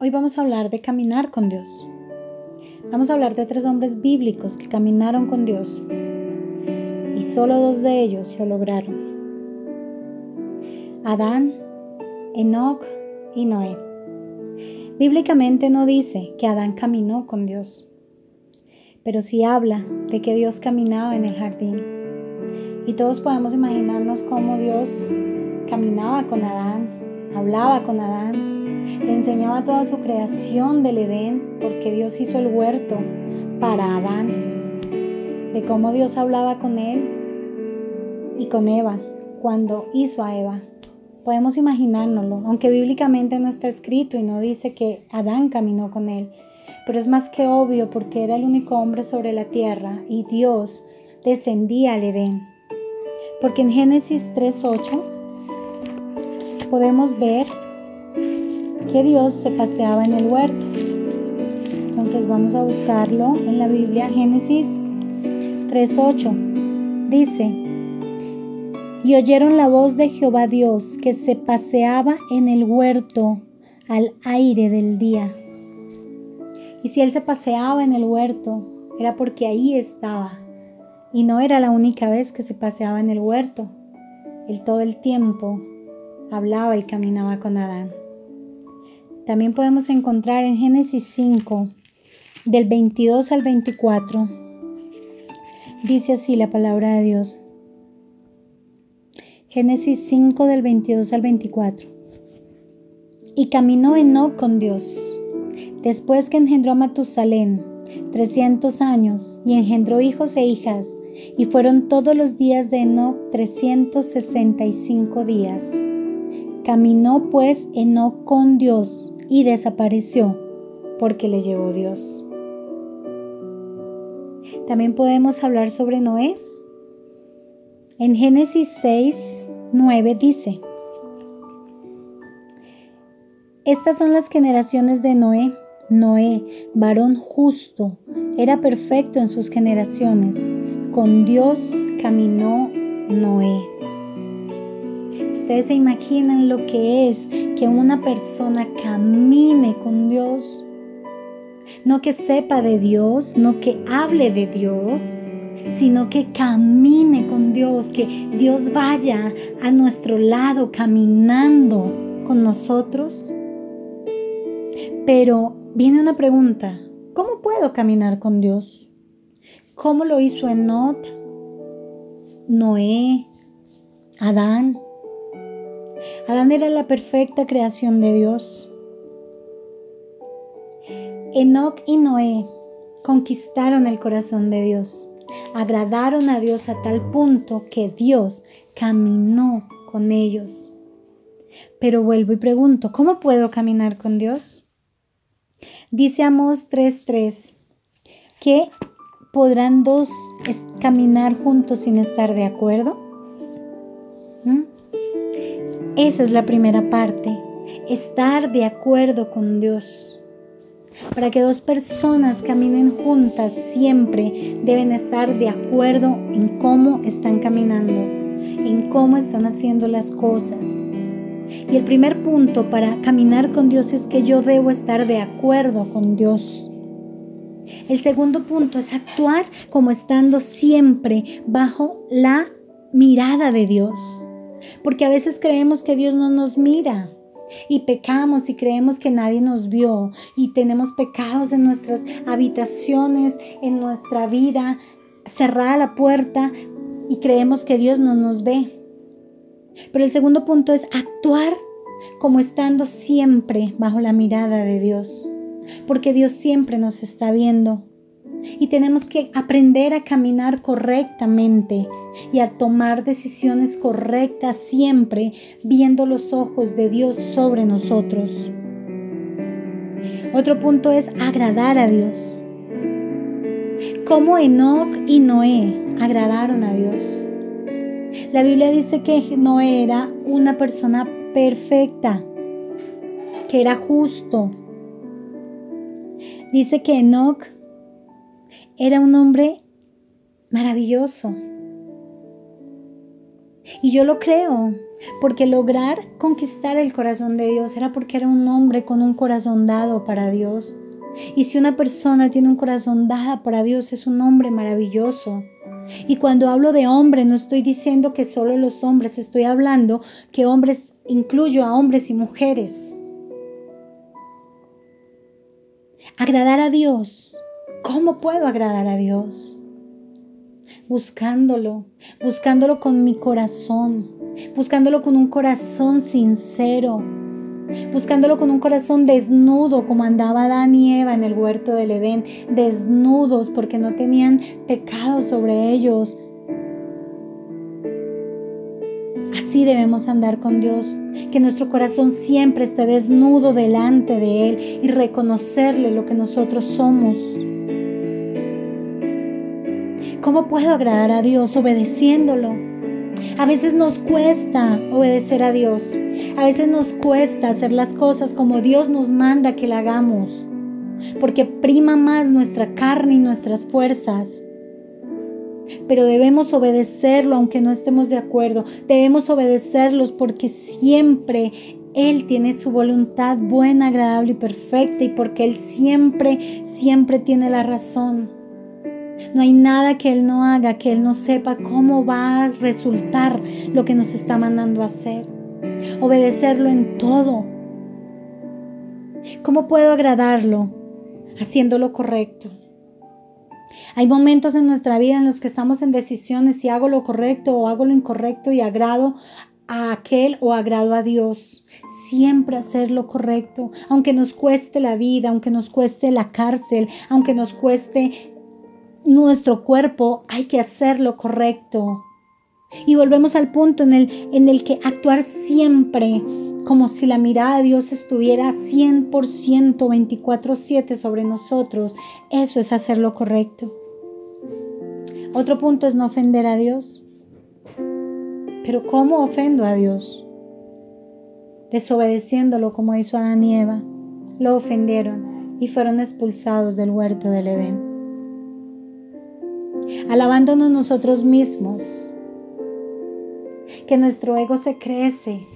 Hoy vamos a hablar de caminar con Dios. Vamos a hablar de tres hombres bíblicos que caminaron con Dios y solo dos de ellos lo lograron. Adán, Enoch y Noé. Bíblicamente no dice que Adán caminó con Dios, pero sí habla de que Dios caminaba en el jardín. Y todos podemos imaginarnos cómo Dios caminaba con Adán, hablaba con Adán, le enseñaba toda su creación del Edén, porque Dios hizo el huerto para Adán, de cómo Dios hablaba con él y con Eva cuando hizo a Eva. Podemos imaginárnoslo, aunque bíblicamente no está escrito y no dice que Adán caminó con él, pero es más que obvio porque era el único hombre sobre la tierra y Dios descendía al Edén. Porque en Génesis 3.8 podemos ver que Dios se paseaba en el huerto. Entonces vamos a buscarlo en la Biblia, Génesis 3.8. Dice, y oyeron la voz de Jehová Dios que se paseaba en el huerto al aire del día. Y si él se paseaba en el huerto, era porque ahí estaba. Y no era la única vez que se paseaba en el huerto. Él todo el tiempo hablaba y caminaba con Adán. También podemos encontrar en Génesis 5, del 22 al 24. Dice así la palabra de Dios. Génesis 5 del 22 al 24. Y caminó Enoch con Dios, después que engendró a Matusalén, 300 años, y engendró hijos e hijas, y fueron todos los días de Enoch 365 días. Caminó pues Enoch con Dios y desapareció porque le llevó Dios. También podemos hablar sobre Noé. En Génesis 6, 9 dice, Estas son las generaciones de Noé. Noé, varón justo, era perfecto en sus generaciones. Con Dios caminó Noé. Ustedes se imaginan lo que es que una persona camine con Dios. No que sepa de Dios, no que hable de Dios, sino que camine con Dios, que Dios vaya a nuestro lado caminando con nosotros. Pero viene una pregunta, ¿cómo puedo caminar con Dios? ¿Cómo lo hizo Enot, Noé, Adán? Adán era la perfecta creación de Dios. Enoch y Noé conquistaron el corazón de Dios, agradaron a Dios a tal punto que Dios caminó con ellos. Pero vuelvo y pregunto, ¿cómo puedo caminar con Dios? Dice Amos 3:3 que podrán dos caminar juntos sin estar de acuerdo. ¿Mm? Esa es la primera parte, estar de acuerdo con Dios. Para que dos personas caminen juntas siempre deben estar de acuerdo en cómo están caminando, en cómo están haciendo las cosas. Y el primer punto para caminar con Dios es que yo debo estar de acuerdo con Dios. El segundo punto es actuar como estando siempre bajo la mirada de Dios. Porque a veces creemos que Dios no nos mira y pecamos y creemos que nadie nos vio y tenemos pecados en nuestras habitaciones, en nuestra vida, cerrada la puerta y creemos que Dios no nos ve. Pero el segundo punto es actuar como estando siempre bajo la mirada de Dios, porque Dios siempre nos está viendo y tenemos que aprender a caminar correctamente y a tomar decisiones correctas siempre viendo los ojos de Dios sobre nosotros. Otro punto es agradar a Dios. Como Enoch y Noé agradaron a Dios. La Biblia dice que Noé era una persona perfecta, que era justo. Dice que Enoch era un hombre maravilloso. Y yo lo creo. Porque lograr conquistar el corazón de Dios era porque era un hombre con un corazón dado para Dios. Y si una persona tiene un corazón dado para Dios, es un hombre maravilloso. Y cuando hablo de hombre, no estoy diciendo que solo los hombres, estoy hablando que hombres, incluyo a hombres y mujeres. Agradar a Dios. ¿Cómo puedo agradar a Dios? Buscándolo, buscándolo con mi corazón, buscándolo con un corazón sincero, buscándolo con un corazón desnudo, como andaba Adán y Eva en el huerto del Edén, desnudos porque no tenían pecado sobre ellos. Así debemos andar con Dios, que nuestro corazón siempre esté desnudo delante de Él y reconocerle lo que nosotros somos. ¿Cómo puedo agradar a Dios obedeciéndolo? A veces nos cuesta obedecer a Dios. A veces nos cuesta hacer las cosas como Dios nos manda que la hagamos. Porque prima más nuestra carne y nuestras fuerzas. Pero debemos obedecerlo aunque no estemos de acuerdo. Debemos obedecerlos porque siempre Él tiene su voluntad buena, agradable y perfecta y porque Él siempre, siempre tiene la razón. No hay nada que Él no haga, que Él no sepa cómo va a resultar lo que nos está mandando a hacer. Obedecerlo en todo. ¿Cómo puedo agradarlo? Haciendo lo correcto. Hay momentos en nuestra vida en los que estamos en decisiones si hago lo correcto o hago lo incorrecto y agrado a aquel o agrado a Dios. Siempre hacer lo correcto, aunque nos cueste la vida, aunque nos cueste la cárcel, aunque nos cueste nuestro cuerpo hay que hacer lo correcto. Y volvemos al punto en el, en el que actuar siempre como si la mirada de Dios estuviera 100% 24/7 sobre nosotros. Eso es hacer lo correcto. Otro punto es no ofender a Dios. Pero ¿cómo ofendo a Dios? Desobedeciéndolo como hizo Adán y Eva. Lo ofendieron y fueron expulsados del huerto del Edén alabándonos nosotros mismos, que nuestro ego se crece.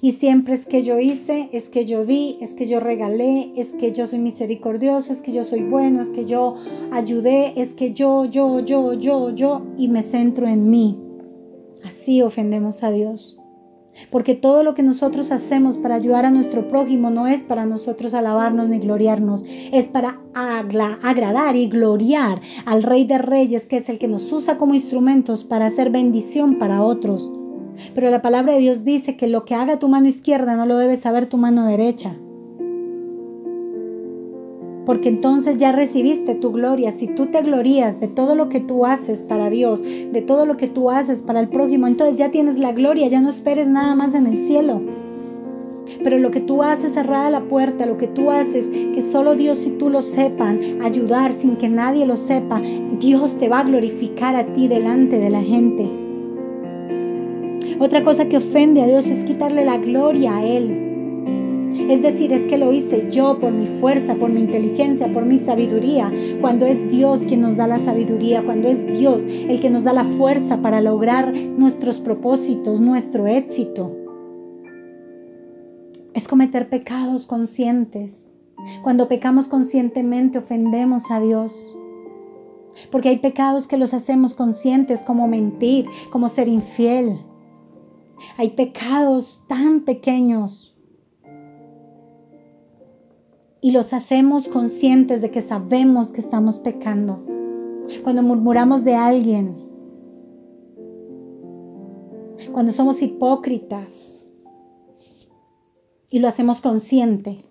Y siempre es que yo hice, es que yo di, es que yo regalé, es que yo soy misericordioso, es que yo soy bueno, es que yo ayudé, es que yo, yo, yo, yo, yo, y me centro en mí. Así ofendemos a Dios. Porque todo lo que nosotros hacemos para ayudar a nuestro prójimo no es para nosotros alabarnos ni gloriarnos, es para agradar y gloriar al Rey de Reyes, que es el que nos usa como instrumentos para hacer bendición para otros. Pero la palabra de Dios dice que lo que haga tu mano izquierda no lo debe saber tu mano derecha porque entonces ya recibiste tu gloria. Si tú te glorías de todo lo que tú haces para Dios, de todo lo que tú haces para el prójimo, entonces ya tienes la gloria, ya no esperes nada más en el cielo. Pero lo que tú haces cerrada la puerta, lo que tú haces que solo Dios y tú lo sepan, ayudar sin que nadie lo sepa, Dios te va a glorificar a ti delante de la gente. Otra cosa que ofende a Dios es quitarle la gloria a Él. Es decir, es que lo hice yo por mi fuerza, por mi inteligencia, por mi sabiduría, cuando es Dios quien nos da la sabiduría, cuando es Dios el que nos da la fuerza para lograr nuestros propósitos, nuestro éxito. Es cometer pecados conscientes. Cuando pecamos conscientemente ofendemos a Dios. Porque hay pecados que los hacemos conscientes como mentir, como ser infiel. Hay pecados tan pequeños y los hacemos conscientes de que sabemos que estamos pecando. Cuando murmuramos de alguien, cuando somos hipócritas y lo hacemos consciente,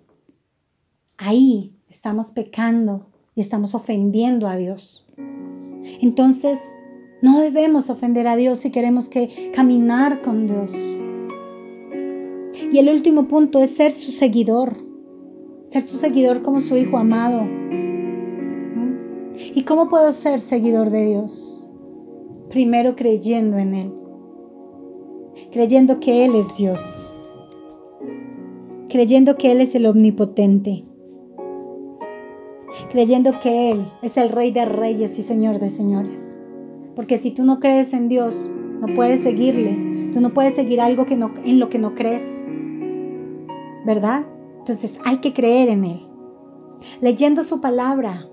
ahí estamos pecando y estamos ofendiendo a Dios. Entonces, no debemos ofender a Dios si queremos que caminar con Dios. Y el último punto es ser su seguidor ser su seguidor como su hijo amado. ¿Y cómo puedo ser seguidor de Dios? Primero creyendo en Él, creyendo que Él es Dios, creyendo que Él es el omnipotente, creyendo que Él es el Rey de Reyes y Señor de Señores. Porque si tú no crees en Dios, no puedes seguirle. Tú no puedes seguir algo que no, en lo que no crees. ¿Verdad? Entonces hay que creer en Él. Leyendo su palabra,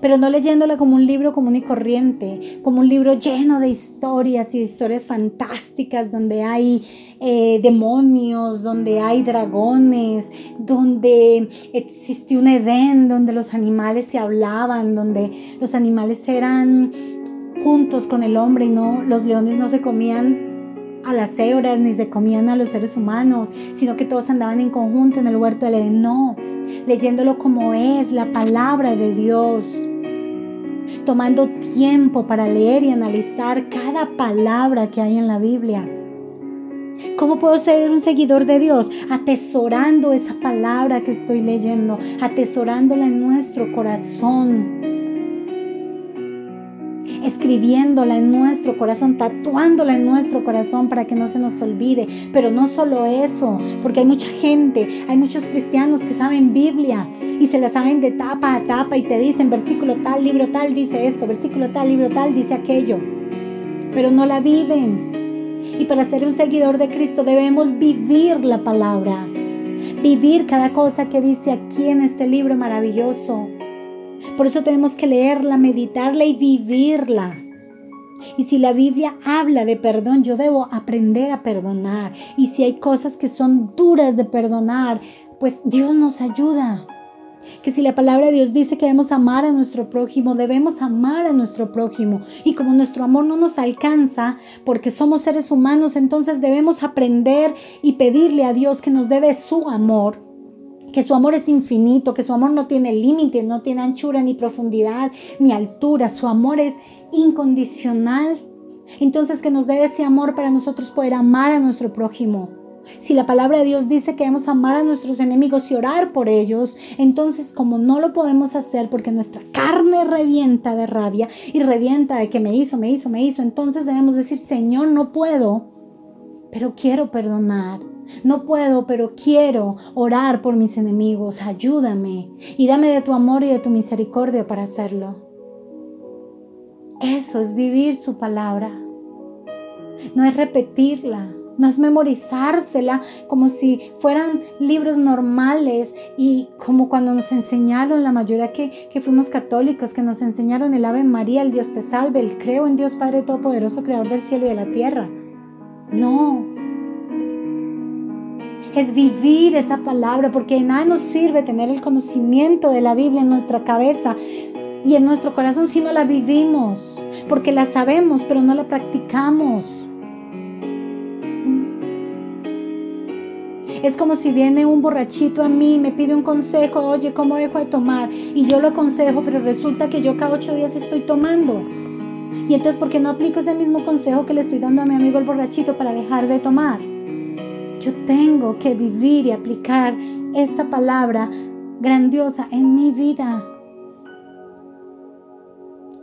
pero no leyéndola como un libro común y corriente, como un libro lleno de historias y historias fantásticas donde hay eh, demonios, donde hay dragones, donde existió un Edén, donde los animales se hablaban, donde los animales eran juntos con el hombre y no los leones no se comían a las cebras ni se comían a los seres humanos, sino que todos andaban en conjunto en el huerto del Edén. No, leyéndolo como es la palabra de Dios, tomando tiempo para leer y analizar cada palabra que hay en la Biblia. ¿Cómo puedo ser un seguidor de Dios? Atesorando esa palabra que estoy leyendo, atesorándola en nuestro corazón escribiéndola en nuestro corazón, tatuándola en nuestro corazón para que no se nos olvide. Pero no solo eso, porque hay mucha gente, hay muchos cristianos que saben Biblia y se la saben de tapa a tapa y te dicen versículo tal, libro tal dice esto, versículo tal, libro tal dice aquello, pero no la viven. Y para ser un seguidor de Cristo debemos vivir la palabra, vivir cada cosa que dice aquí en este libro maravilloso. Por eso tenemos que leerla, meditarla y vivirla. Y si la Biblia habla de perdón, yo debo aprender a perdonar. Y si hay cosas que son duras de perdonar, pues Dios nos ayuda. Que si la palabra de Dios dice que debemos amar a nuestro prójimo, debemos amar a nuestro prójimo. Y como nuestro amor no nos alcanza, porque somos seres humanos, entonces debemos aprender y pedirle a Dios que nos dé su amor que su amor es infinito, que su amor no tiene límite, no tiene anchura ni profundidad ni altura, su amor es incondicional. Entonces que nos dé ese amor para nosotros poder amar a nuestro prójimo. Si la palabra de Dios dice que debemos amar a nuestros enemigos y orar por ellos, entonces como no lo podemos hacer porque nuestra carne revienta de rabia y revienta de que me hizo, me hizo, me hizo, entonces debemos decir, Señor, no puedo, pero quiero perdonar. No puedo, pero quiero orar por mis enemigos. Ayúdame y dame de tu amor y de tu misericordia para hacerlo. Eso es vivir su palabra. No es repetirla, no es memorizársela como si fueran libros normales y como cuando nos enseñaron, la mayoría que, que, fuimos católicos, que nos enseñaron el Ave María, el Dios te salve, el creo en Dios Padre Todopoderoso, Creador del cielo y de la tierra. No, es vivir esa palabra, porque nada nos sirve tener el conocimiento de la Biblia en nuestra cabeza y en nuestro corazón si no la vivimos, porque la sabemos, pero no la practicamos. Es como si viene un borrachito a mí, me pide un consejo, oye, ¿cómo dejo de tomar? Y yo lo aconsejo, pero resulta que yo cada ocho días estoy tomando. Y entonces, ¿por qué no aplico ese mismo consejo que le estoy dando a mi amigo el borrachito para dejar de tomar? Yo tengo que vivir y aplicar esta palabra grandiosa en mi vida.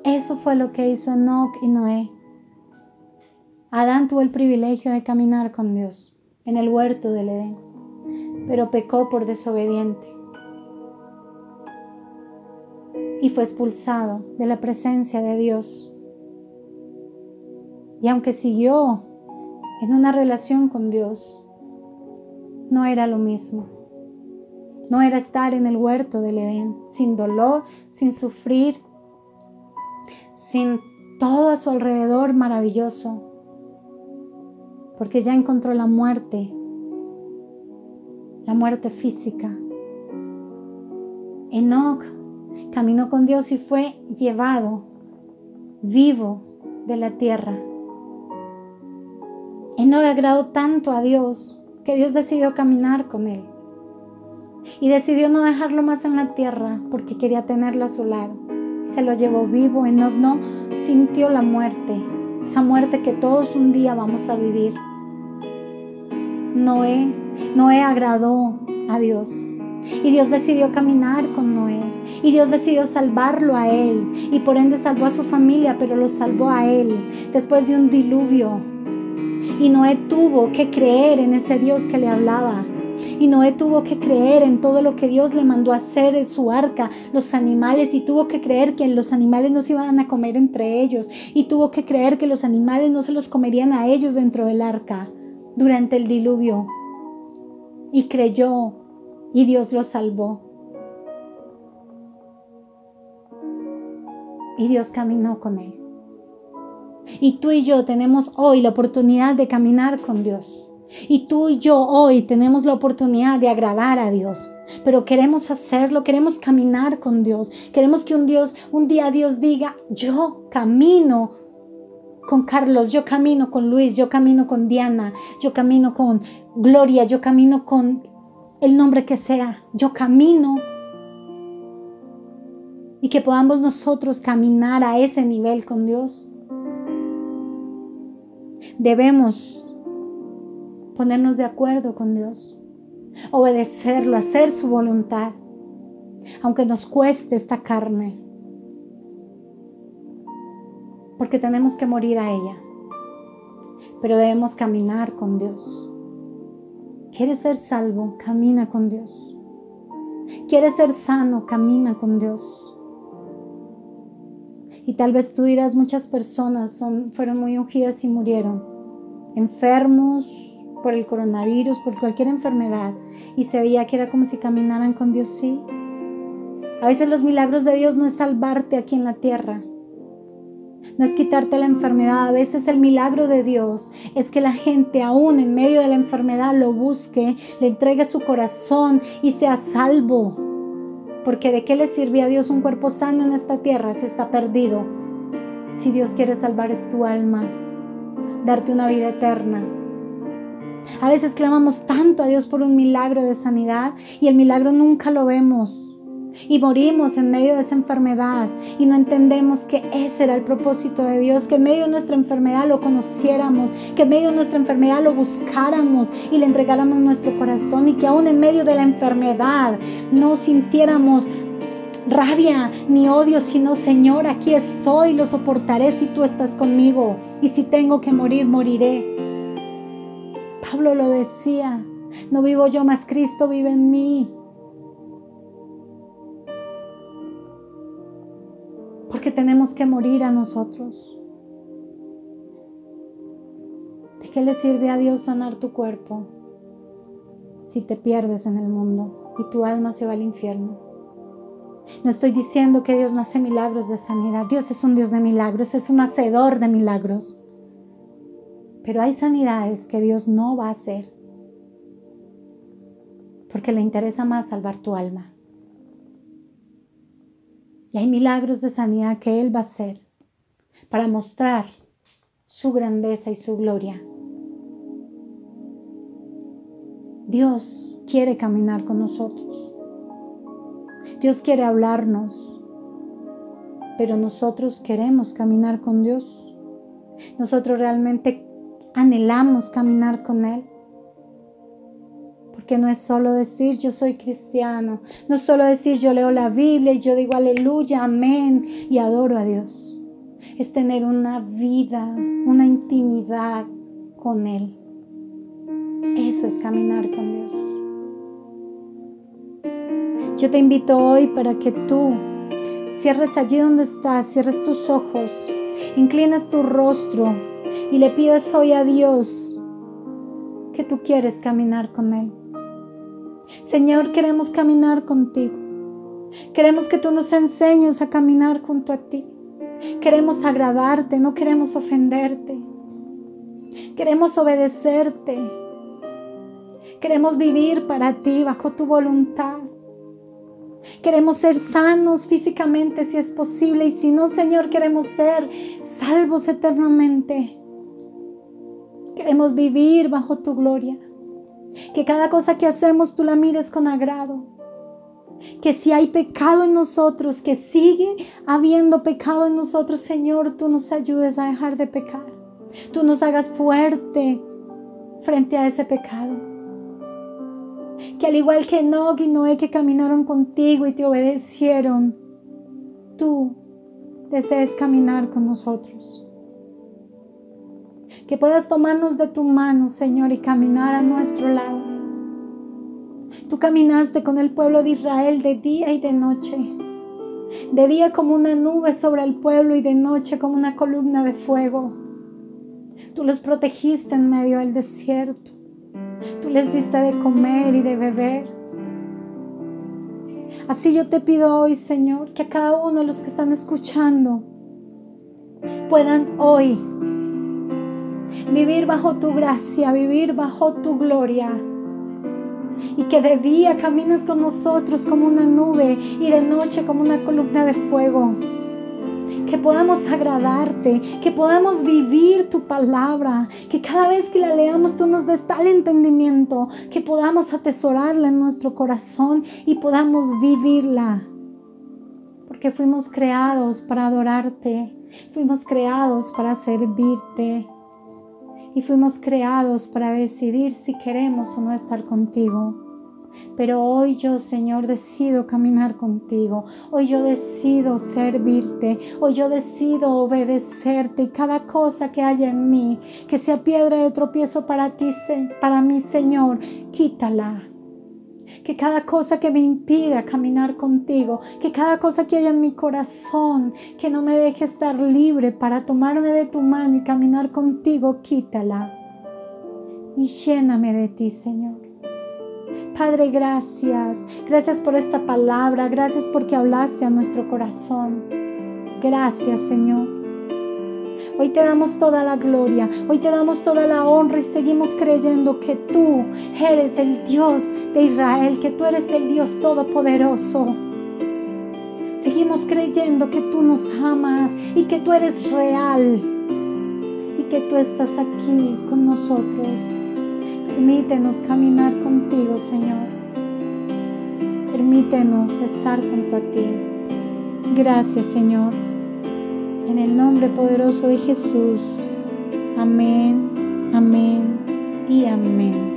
Eso fue lo que hizo Enoch y Noé. Adán tuvo el privilegio de caminar con Dios en el huerto del Edén, pero pecó por desobediente y fue expulsado de la presencia de Dios. Y aunque siguió en una relación con Dios, no era lo mismo. No era estar en el huerto del Edén, sin dolor, sin sufrir, sin todo a su alrededor maravilloso, porque ya encontró la muerte, la muerte física. Enoch caminó con Dios y fue llevado vivo de la tierra. Enoch agradó tanto a Dios que Dios decidió caminar con él. Y decidió no dejarlo más en la tierra porque quería tenerlo a su lado. Se lo llevó vivo, en no sintió la muerte, esa muerte que todos un día vamos a vivir. Noé, Noé agradó a Dios. Y Dios decidió caminar con Noé. Y Dios decidió salvarlo a él. Y por ende salvó a su familia, pero lo salvó a él después de un diluvio y Noé tuvo que creer en ese Dios que le hablaba. Y Noé tuvo que creer en todo lo que Dios le mandó a hacer en su arca, los animales, y tuvo que creer que los animales no se iban a comer entre ellos, y tuvo que creer que los animales no se los comerían a ellos dentro del arca durante el diluvio. Y creyó, y Dios lo salvó. Y Dios caminó con él. Y tú y yo tenemos hoy la oportunidad de caminar con Dios. Y tú y yo hoy tenemos la oportunidad de agradar a Dios. Pero queremos hacerlo, queremos caminar con Dios. Queremos que un Dios, un día Dios diga, yo camino con Carlos, yo camino con Luis, yo camino con Diana, yo camino con Gloria, yo camino con el nombre que sea, yo camino. Y que podamos nosotros caminar a ese nivel con Dios. Debemos ponernos de acuerdo con Dios, obedecerlo, hacer su voluntad, aunque nos cueste esta carne, porque tenemos que morir a ella, pero debemos caminar con Dios. ¿Quieres ser salvo? Camina con Dios. ¿Quieres ser sano? Camina con Dios. Y tal vez tú dirás, muchas personas son, fueron muy ungidas y murieron, enfermos, por el coronavirus, por cualquier enfermedad, y se veía que era como si caminaran con Dios, sí. A veces los milagros de Dios no es salvarte aquí en la tierra, no es quitarte la enfermedad, a veces el milagro de Dios es que la gente aún en medio de la enfermedad lo busque, le entregue su corazón y sea salvo. Porque de qué le sirve a Dios un cuerpo sano en esta tierra si está perdido? Si Dios quiere salvar es tu alma, darte una vida eterna. A veces clamamos tanto a Dios por un milagro de sanidad y el milagro nunca lo vemos. Y morimos en medio de esa enfermedad y no entendemos que ese era el propósito de Dios, que en medio de nuestra enfermedad lo conociéramos, que en medio de nuestra enfermedad lo buscáramos y le entregáramos nuestro corazón y que aún en medio de la enfermedad no sintiéramos rabia ni odio, sino Señor, aquí estoy, lo soportaré si tú estás conmigo y si tengo que morir, moriré. Pablo lo decía, no vivo yo, más Cristo vive en mí. Porque tenemos que morir a nosotros. ¿De qué le sirve a Dios sanar tu cuerpo si te pierdes en el mundo y tu alma se va al infierno? No estoy diciendo que Dios no hace milagros de sanidad. Dios es un Dios de milagros, es un hacedor de milagros. Pero hay sanidades que Dios no va a hacer porque le interesa más salvar tu alma. Y hay milagros de sanidad que Él va a hacer para mostrar su grandeza y su gloria. Dios quiere caminar con nosotros. Dios quiere hablarnos. Pero nosotros queremos caminar con Dios. Nosotros realmente anhelamos caminar con Él. Porque no es solo decir yo soy cristiano, no es solo decir yo leo la Biblia y yo digo aleluya, amén y adoro a Dios. Es tener una vida, una intimidad con Él. Eso es caminar con Dios. Yo te invito hoy para que tú cierres allí donde estás, cierres tus ojos, inclines tu rostro y le pidas hoy a Dios que tú quieres caminar con Él. Señor, queremos caminar contigo. Queremos que tú nos enseñes a caminar junto a ti. Queremos agradarte, no queremos ofenderte. Queremos obedecerte. Queremos vivir para ti bajo tu voluntad. Queremos ser sanos físicamente si es posible y si no, Señor, queremos ser salvos eternamente. Queremos vivir bajo tu gloria. Que cada cosa que hacemos tú la mires con agrado. Que si hay pecado en nosotros, que sigue habiendo pecado en nosotros, Señor, tú nos ayudes a dejar de pecar. Tú nos hagas fuerte frente a ese pecado. Que al igual que Enoch y Noé que caminaron contigo y te obedecieron, tú desees caminar con nosotros. Que puedas tomarnos de tu mano, Señor, y caminar a nuestro lado. Tú caminaste con el pueblo de Israel de día y de noche. De día como una nube sobre el pueblo y de noche como una columna de fuego. Tú los protegiste en medio del desierto. Tú les diste de comer y de beber. Así yo te pido hoy, Señor, que a cada uno de los que están escuchando puedan hoy vivir bajo tu gracia, vivir bajo tu gloria. Y que de día camines con nosotros como una nube y de noche como una columna de fuego. Que podamos agradarte, que podamos vivir tu palabra, que cada vez que la leamos tú nos des tal entendimiento, que podamos atesorarla en nuestro corazón y podamos vivirla. Porque fuimos creados para adorarte, fuimos creados para servirte y fuimos creados para decidir si queremos o no estar contigo. Pero hoy yo, Señor, decido caminar contigo. Hoy yo decido servirte. Hoy yo decido obedecerte. Y cada cosa que haya en mí, que sea piedra de tropiezo para ti, para mí, Señor, quítala que cada cosa que me impida caminar contigo, que cada cosa que haya en mi corazón, que no me deje estar libre para tomarme de tu mano y caminar contigo, quítala. Y lléname de ti, Señor. Padre, gracias. Gracias por esta palabra. Gracias porque hablaste a nuestro corazón. Gracias, Señor. Hoy te damos toda la gloria, hoy te damos toda la honra y seguimos creyendo que tú eres el Dios de Israel, que tú eres el Dios todopoderoso. Seguimos creyendo que tú nos amas y que tú eres real y que tú estás aquí con nosotros. Permítenos caminar contigo, Señor. Permítenos estar junto a ti. Gracias, Señor. En el nombre poderoso de Jesús. Amén, amén y amén.